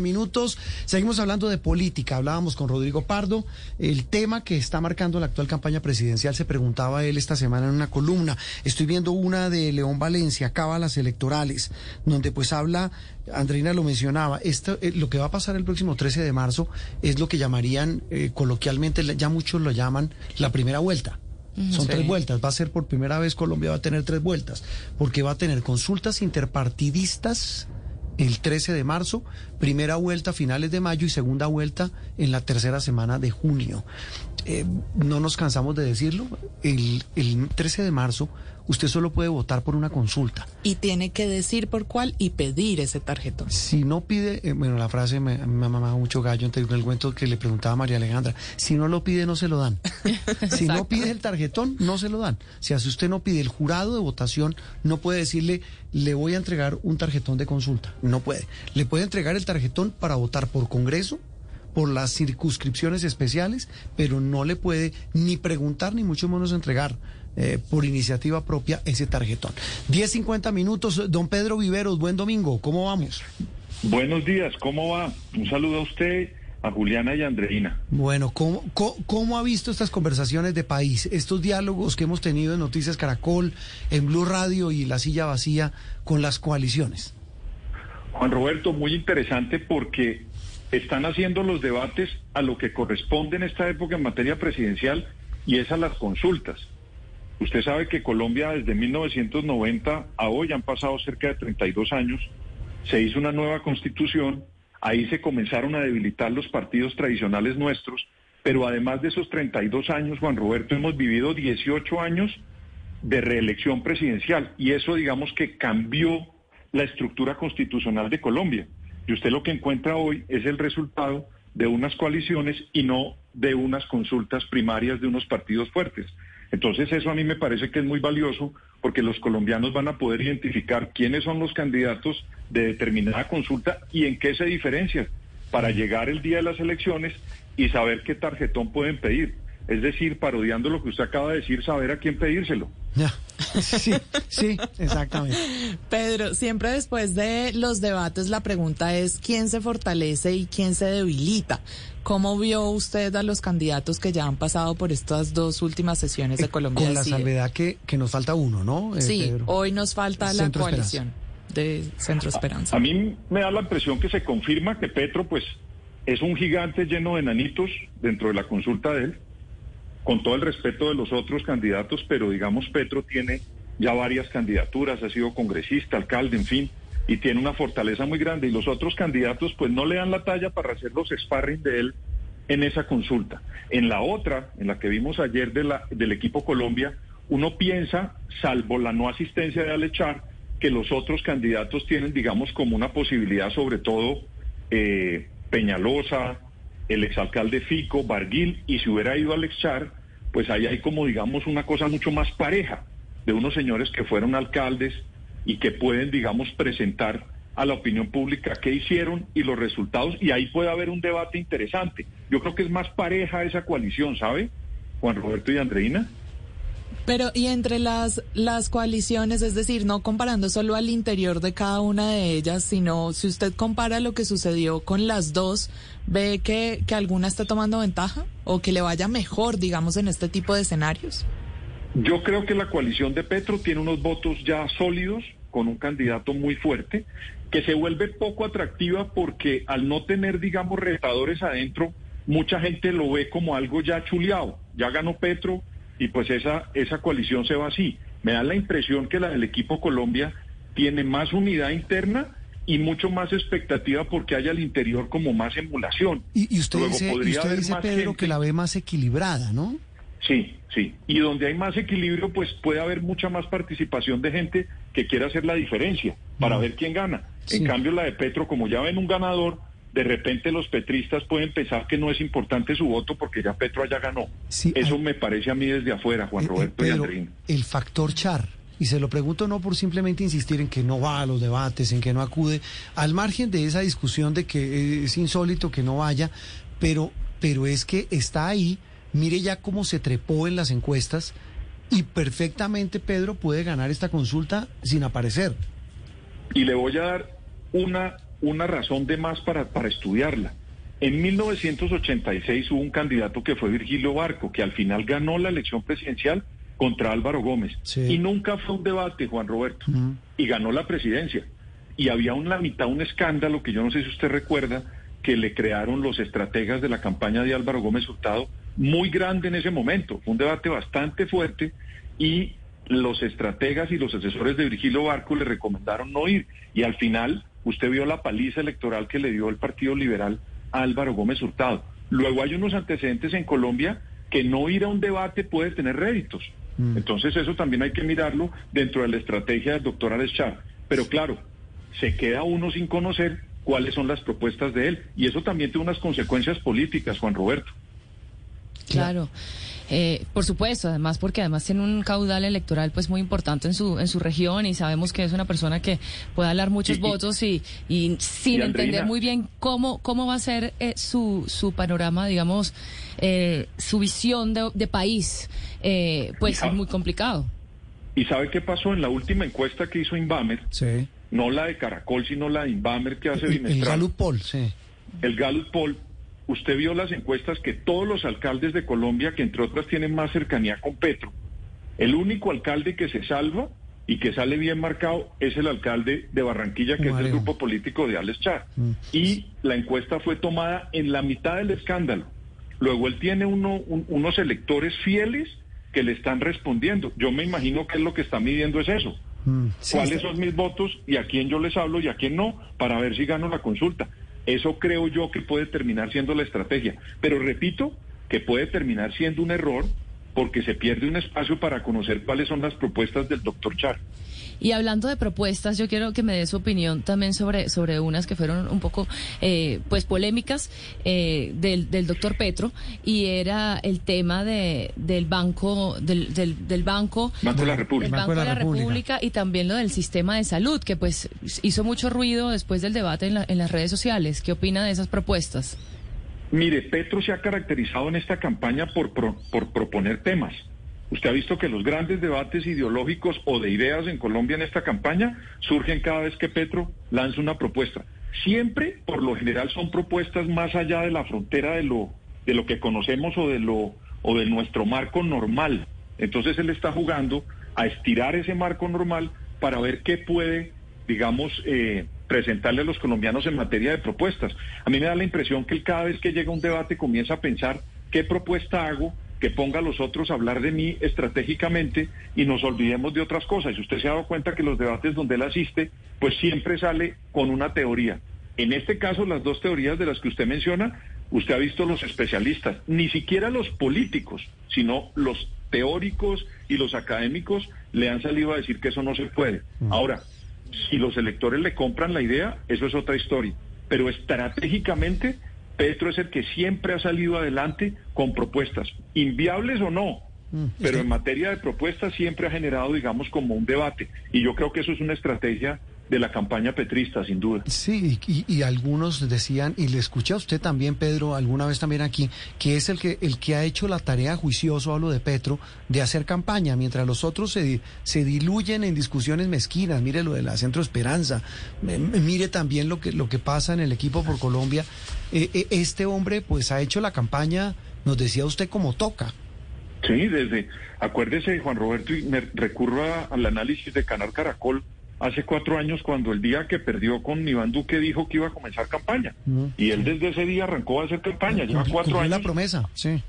minutos. Seguimos hablando de política. Hablábamos con Rodrigo Pardo. El tema que está marcando la actual campaña presidencial se preguntaba él esta semana en una columna. Estoy viendo una de León Valencia, Cábalas Electorales, donde pues habla, Andreina lo mencionaba, esto, eh, lo que va a pasar el próximo 13 de marzo es lo que llamarían eh, coloquialmente, ya muchos lo llaman la primera vuelta. Son tres vueltas. Va a ser por primera vez Colombia va a tener tres vueltas, porque va a tener consultas interpartidistas el 13 de marzo, primera vuelta finales de mayo y segunda vuelta en la tercera semana de junio. Eh, no nos cansamos de decirlo, el, el 13 de marzo usted solo puede votar por una consulta. Y tiene que decir por cuál y pedir ese tarjetón. Si no pide, eh, bueno, la frase me, me ha mamado mucho gallo en el cuento que le preguntaba a María Alejandra, si no lo pide no se lo dan. si no pide el tarjetón, no se lo dan. Si hace usted no pide el jurado de votación, no puede decirle, le voy a entregar un tarjetón de consulta. No puede. Le puede entregar el tarjetón para votar por Congreso, por las circunscripciones especiales, pero no le puede ni preguntar ni mucho menos entregar eh, por iniciativa propia ese tarjetón. 10.50 minutos, don Pedro Viveros, buen domingo, ¿cómo vamos? Buenos días, ¿cómo va? Un saludo a usted, a Juliana y a Andreina. Bueno, ¿cómo, cómo, ha visto estas conversaciones de país, estos diálogos que hemos tenido en Noticias Caracol, en Blue Radio y La Silla Vacía con las coaliciones? Juan Roberto, muy interesante porque están haciendo los debates a lo que corresponde en esta época en materia presidencial y es a las consultas. Usted sabe que Colombia desde 1990 a hoy han pasado cerca de 32 años, se hizo una nueva constitución, ahí se comenzaron a debilitar los partidos tradicionales nuestros, pero además de esos 32 años, Juan Roberto, hemos vivido 18 años de reelección presidencial y eso digamos que cambió la estructura constitucional de Colombia. Y usted lo que encuentra hoy es el resultado de unas coaliciones y no de unas consultas primarias de unos partidos fuertes. Entonces eso a mí me parece que es muy valioso porque los colombianos van a poder identificar quiénes son los candidatos de determinada consulta y en qué se diferencian para llegar el día de las elecciones y saber qué tarjetón pueden pedir. Es decir, parodiando lo que usted acaba de decir, saber a quién pedírselo. Ya. Sí, sí, exactamente. Pedro, siempre después de los debates la pregunta es quién se fortalece y quién se debilita. ¿Cómo vio usted a los candidatos que ya han pasado por estas dos últimas sesiones de Colombia? Con la salvedad que, que nos falta uno, ¿no? Eh, sí, hoy nos falta la coalición de Centro Esperanza. A, a, mí me da la impresión que se confirma que Petro, pues, es un gigante lleno de enanitos dentro de la consulta de él con todo el respeto de los otros candidatos, pero digamos Petro tiene ya varias candidaturas, ha sido congresista, alcalde, en fin, y tiene una fortaleza muy grande. Y los otros candidatos pues no le dan la talla para hacer los sparring de él en esa consulta. En la otra, en la que vimos ayer de la, del equipo Colombia, uno piensa, salvo la no asistencia de Alechar, que los otros candidatos tienen, digamos, como una posibilidad, sobre todo eh, Peñalosa, el exalcalde Fico, Barguil, y si hubiera ido Alex Char, pues ahí hay como digamos una cosa mucho más pareja de unos señores que fueron alcaldes y que pueden digamos presentar a la opinión pública qué hicieron y los resultados y ahí puede haber un debate interesante. Yo creo que es más pareja esa coalición, ¿sabe? Juan Roberto y Andreina. Pero y entre las las coaliciones, es decir, no comparando solo al interior de cada una de ellas, sino si usted compara lo que sucedió con las dos, ve que, que alguna está tomando ventaja o que le vaya mejor, digamos, en este tipo de escenarios. Yo creo que la coalición de Petro tiene unos votos ya sólidos con un candidato muy fuerte que se vuelve poco atractiva porque al no tener, digamos, retadores adentro, mucha gente lo ve como algo ya chuleado. Ya ganó Petro, y pues esa, esa coalición se va así. Me da la impresión que la del equipo Colombia tiene más unidad interna y mucho más expectativa porque hay al interior como más emulación. Y, usted dice, Pedro, que la ve más equilibrada, ¿no? Sí, sí. Y donde hay más equilibrio, pues puede haber mucha más participación de gente que quiera hacer la diferencia para ver quién gana. En cambio, la de Petro, como ya ven un ganador, de repente los petristas pueden pensar que no es importante su voto porque ya Petro ya ganó. Eso me parece a mí desde afuera, Juan eh, eh, Roberto y Andrín. El factor Char, y se lo pregunto no por simplemente insistir en que no va a los debates, en que no acude, al margen de esa discusión de que es insólito que no vaya, pero, pero es que está ahí, mire ya cómo se trepó en las encuestas y perfectamente Pedro puede ganar esta consulta sin aparecer. Y le voy a dar una una razón de más para, para estudiarla. En 1986 hubo un candidato que fue Virgilio Barco, que al final ganó la elección presidencial contra Álvaro Gómez. Y nunca fue un debate, Juan Roberto. Y ganó la presidencia. Y había en la mitad un escándalo que yo no sé si usted recuerda, que le crearon los estrategas de la campaña de Álvaro Gómez Hurtado, muy grande en ese momento. Fue un debate bastante fuerte y los estrategas y los asesores de Virgilio Barco le recomendaron no ir. Y al final, usted vio la paliza electoral que le dio el Partido Liberal a Álvaro Gómez Hurtado. Luego hay unos antecedentes en Colombia que no ir a un debate puede tener réditos. Mm. Entonces eso también hay que mirarlo dentro de la estrategia del doctor Alex Pero claro, se queda uno sin conocer cuáles son las propuestas de él. Y eso también tiene unas consecuencias políticas, Juan Roberto. Claro. Eh, por supuesto, además porque además tiene un caudal electoral pues muy importante en su en su región y sabemos que es una persona que puede hablar muchos votos y, y sin entender muy bien cómo cómo va a ser eh, su su panorama, digamos, eh, su visión de, país, pues es muy complicado. ¿Y sabe qué pasó en la última encuesta que hizo Inbamer? Sí. No la de Caracol, sino la de Inbamer que hace bimestral. El Gallup Poll, sí. El Gallup Poll usted vio las encuestas que todos los alcaldes de Colombia, que entre otras tienen más cercanía con Petro, el único alcalde que se salva y que sale bien marcado es el alcalde de Barranquilla, que es el grupo político de Alex Char. Mm. Y la encuesta fue tomada en la mitad del escándalo. Luego él tiene uno, unos electores fieles que le están respondiendo. Yo me imagino que es lo que está midiendo es eso. Mm. ¿Cuáles son mis votos y a quién yo les hablo y a quién no? Para ver si gano la consulta. Eso creo yo que puede terminar siendo la estrategia. Pero repito que puede terminar siendo un error porque se pierde un espacio para conocer cuáles son las propuestas del doctor Char. Y hablando de propuestas, yo quiero que me dé su opinión también sobre, sobre unas que fueron un poco eh, pues polémicas eh, del, del doctor Petro y era el tema de, del banco del, del, del banco, banco de la República, el banco de la, República. y también lo del sistema de salud que pues hizo mucho ruido después del debate en, en las redes sociales. ¿Qué opina de esas propuestas? Mire, Petro se ha caracterizado en esta campaña por, por proponer temas. Usted ha visto que los grandes debates ideológicos o de ideas en Colombia en esta campaña surgen cada vez que Petro lanza una propuesta. Siempre, por lo general, son propuestas más allá de la frontera de lo, de lo que conocemos o de lo o de nuestro marco normal. Entonces él está jugando a estirar ese marco normal para ver qué puede, digamos, eh, presentarle a los colombianos en materia de propuestas. A mí me da la impresión que él cada vez que llega un debate comienza a pensar qué propuesta hago que ponga a los otros a hablar de mí estratégicamente y nos olvidemos de otras cosas. Y usted se ha dado cuenta que los debates donde él asiste, pues siempre sale con una teoría. En este caso, las dos teorías de las que usted menciona, usted ha visto los especialistas, ni siquiera los políticos, sino los teóricos y los académicos le han salido a decir que eso no se puede. Mm. Ahora, si los electores le compran la idea, eso es otra historia. Pero estratégicamente Petro es el que siempre ha salido adelante con propuestas, inviables o no, mm, pero en materia de propuestas siempre ha generado, digamos, como un debate. Y yo creo que eso es una estrategia de la campaña petrista, sin duda. Sí, y, algunos decían, y le escuché a usted también, Pedro, alguna vez también aquí, que es el que, el que ha hecho la tarea juicioso, hablo de Petro, de hacer campaña, mientras los otros se, se diluyen en discusiones mezquinas. Mire lo de la Centro Esperanza, mire también lo que, lo que pasa en el equipo por Colombia. Eh, eh, este hombre, pues, ha hecho la campaña, nos decía usted, como toca. Sí, desde, acuérdese, Juan Roberto, y me recurro al análisis de Canal Caracol hace cuatro años cuando el día que perdió con Iván Duque dijo que iba a comenzar campaña. Y él desde ese día arrancó a hacer campaña, lleva cuatro años. la promesa, sí.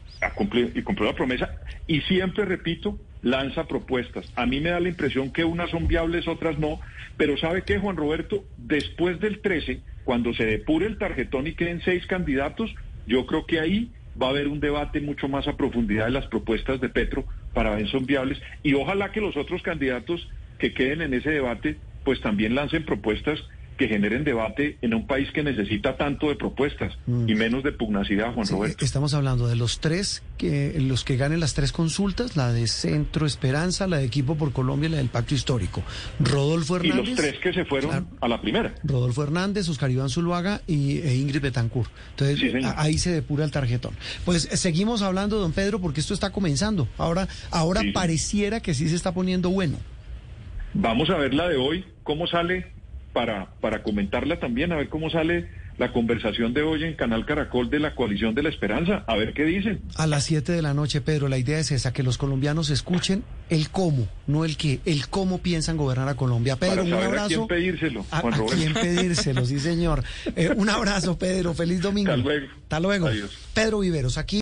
y cumplió la promesa. Y siempre, repito, lanza propuestas. A mí me da la impresión que unas son viables, otras no. Pero ¿sabe qué, Juan Roberto? Después del 13, cuando se depure el tarjetón y queden seis candidatos, yo creo que ahí va a haber un debate mucho más a profundidad de las propuestas de Petro para ver si son viables. Y ojalá que los otros candidatos que queden en ese debate, pues también lancen propuestas que generen debate en un país que necesita tanto de propuestas mm. y menos de pugnacidad, Juan Roberto. Estamos hablando de los tres, que los que ganen las tres consultas, la de Centro Esperanza, la de Equipo por Colombia y la del Pacto Histórico. Rodolfo Hernández. Y los tres que se fueron a la primera. Rodolfo Hernández, Oscar Iván Zuluaga y e Ingrid Betancourt. Entonces, ahí se depura el tarjetón. Pues seguimos hablando, don Pedro, porque esto está comenzando. Ahora, ahora pareciera que sí se está poniendo bueno. Vamos a ver la de hoy, cómo sale para, para comentarla también, a ver cómo sale la conversación de hoy en Canal Caracol de la Coalición de la Esperanza, a ver qué dicen. A las 7 de la noche, Pedro, la idea es esa, que los colombianos escuchen el cómo, no el qué, el cómo piensan gobernar a Colombia. Pedro, Para un abrazo. a quién pedírselo, A, Juan a quién pedírselo, sí señor. Eh, un abrazo, Pedro, feliz domingo. Hasta luego. Hasta luego. Adiós. Pedro Viveros, aquí.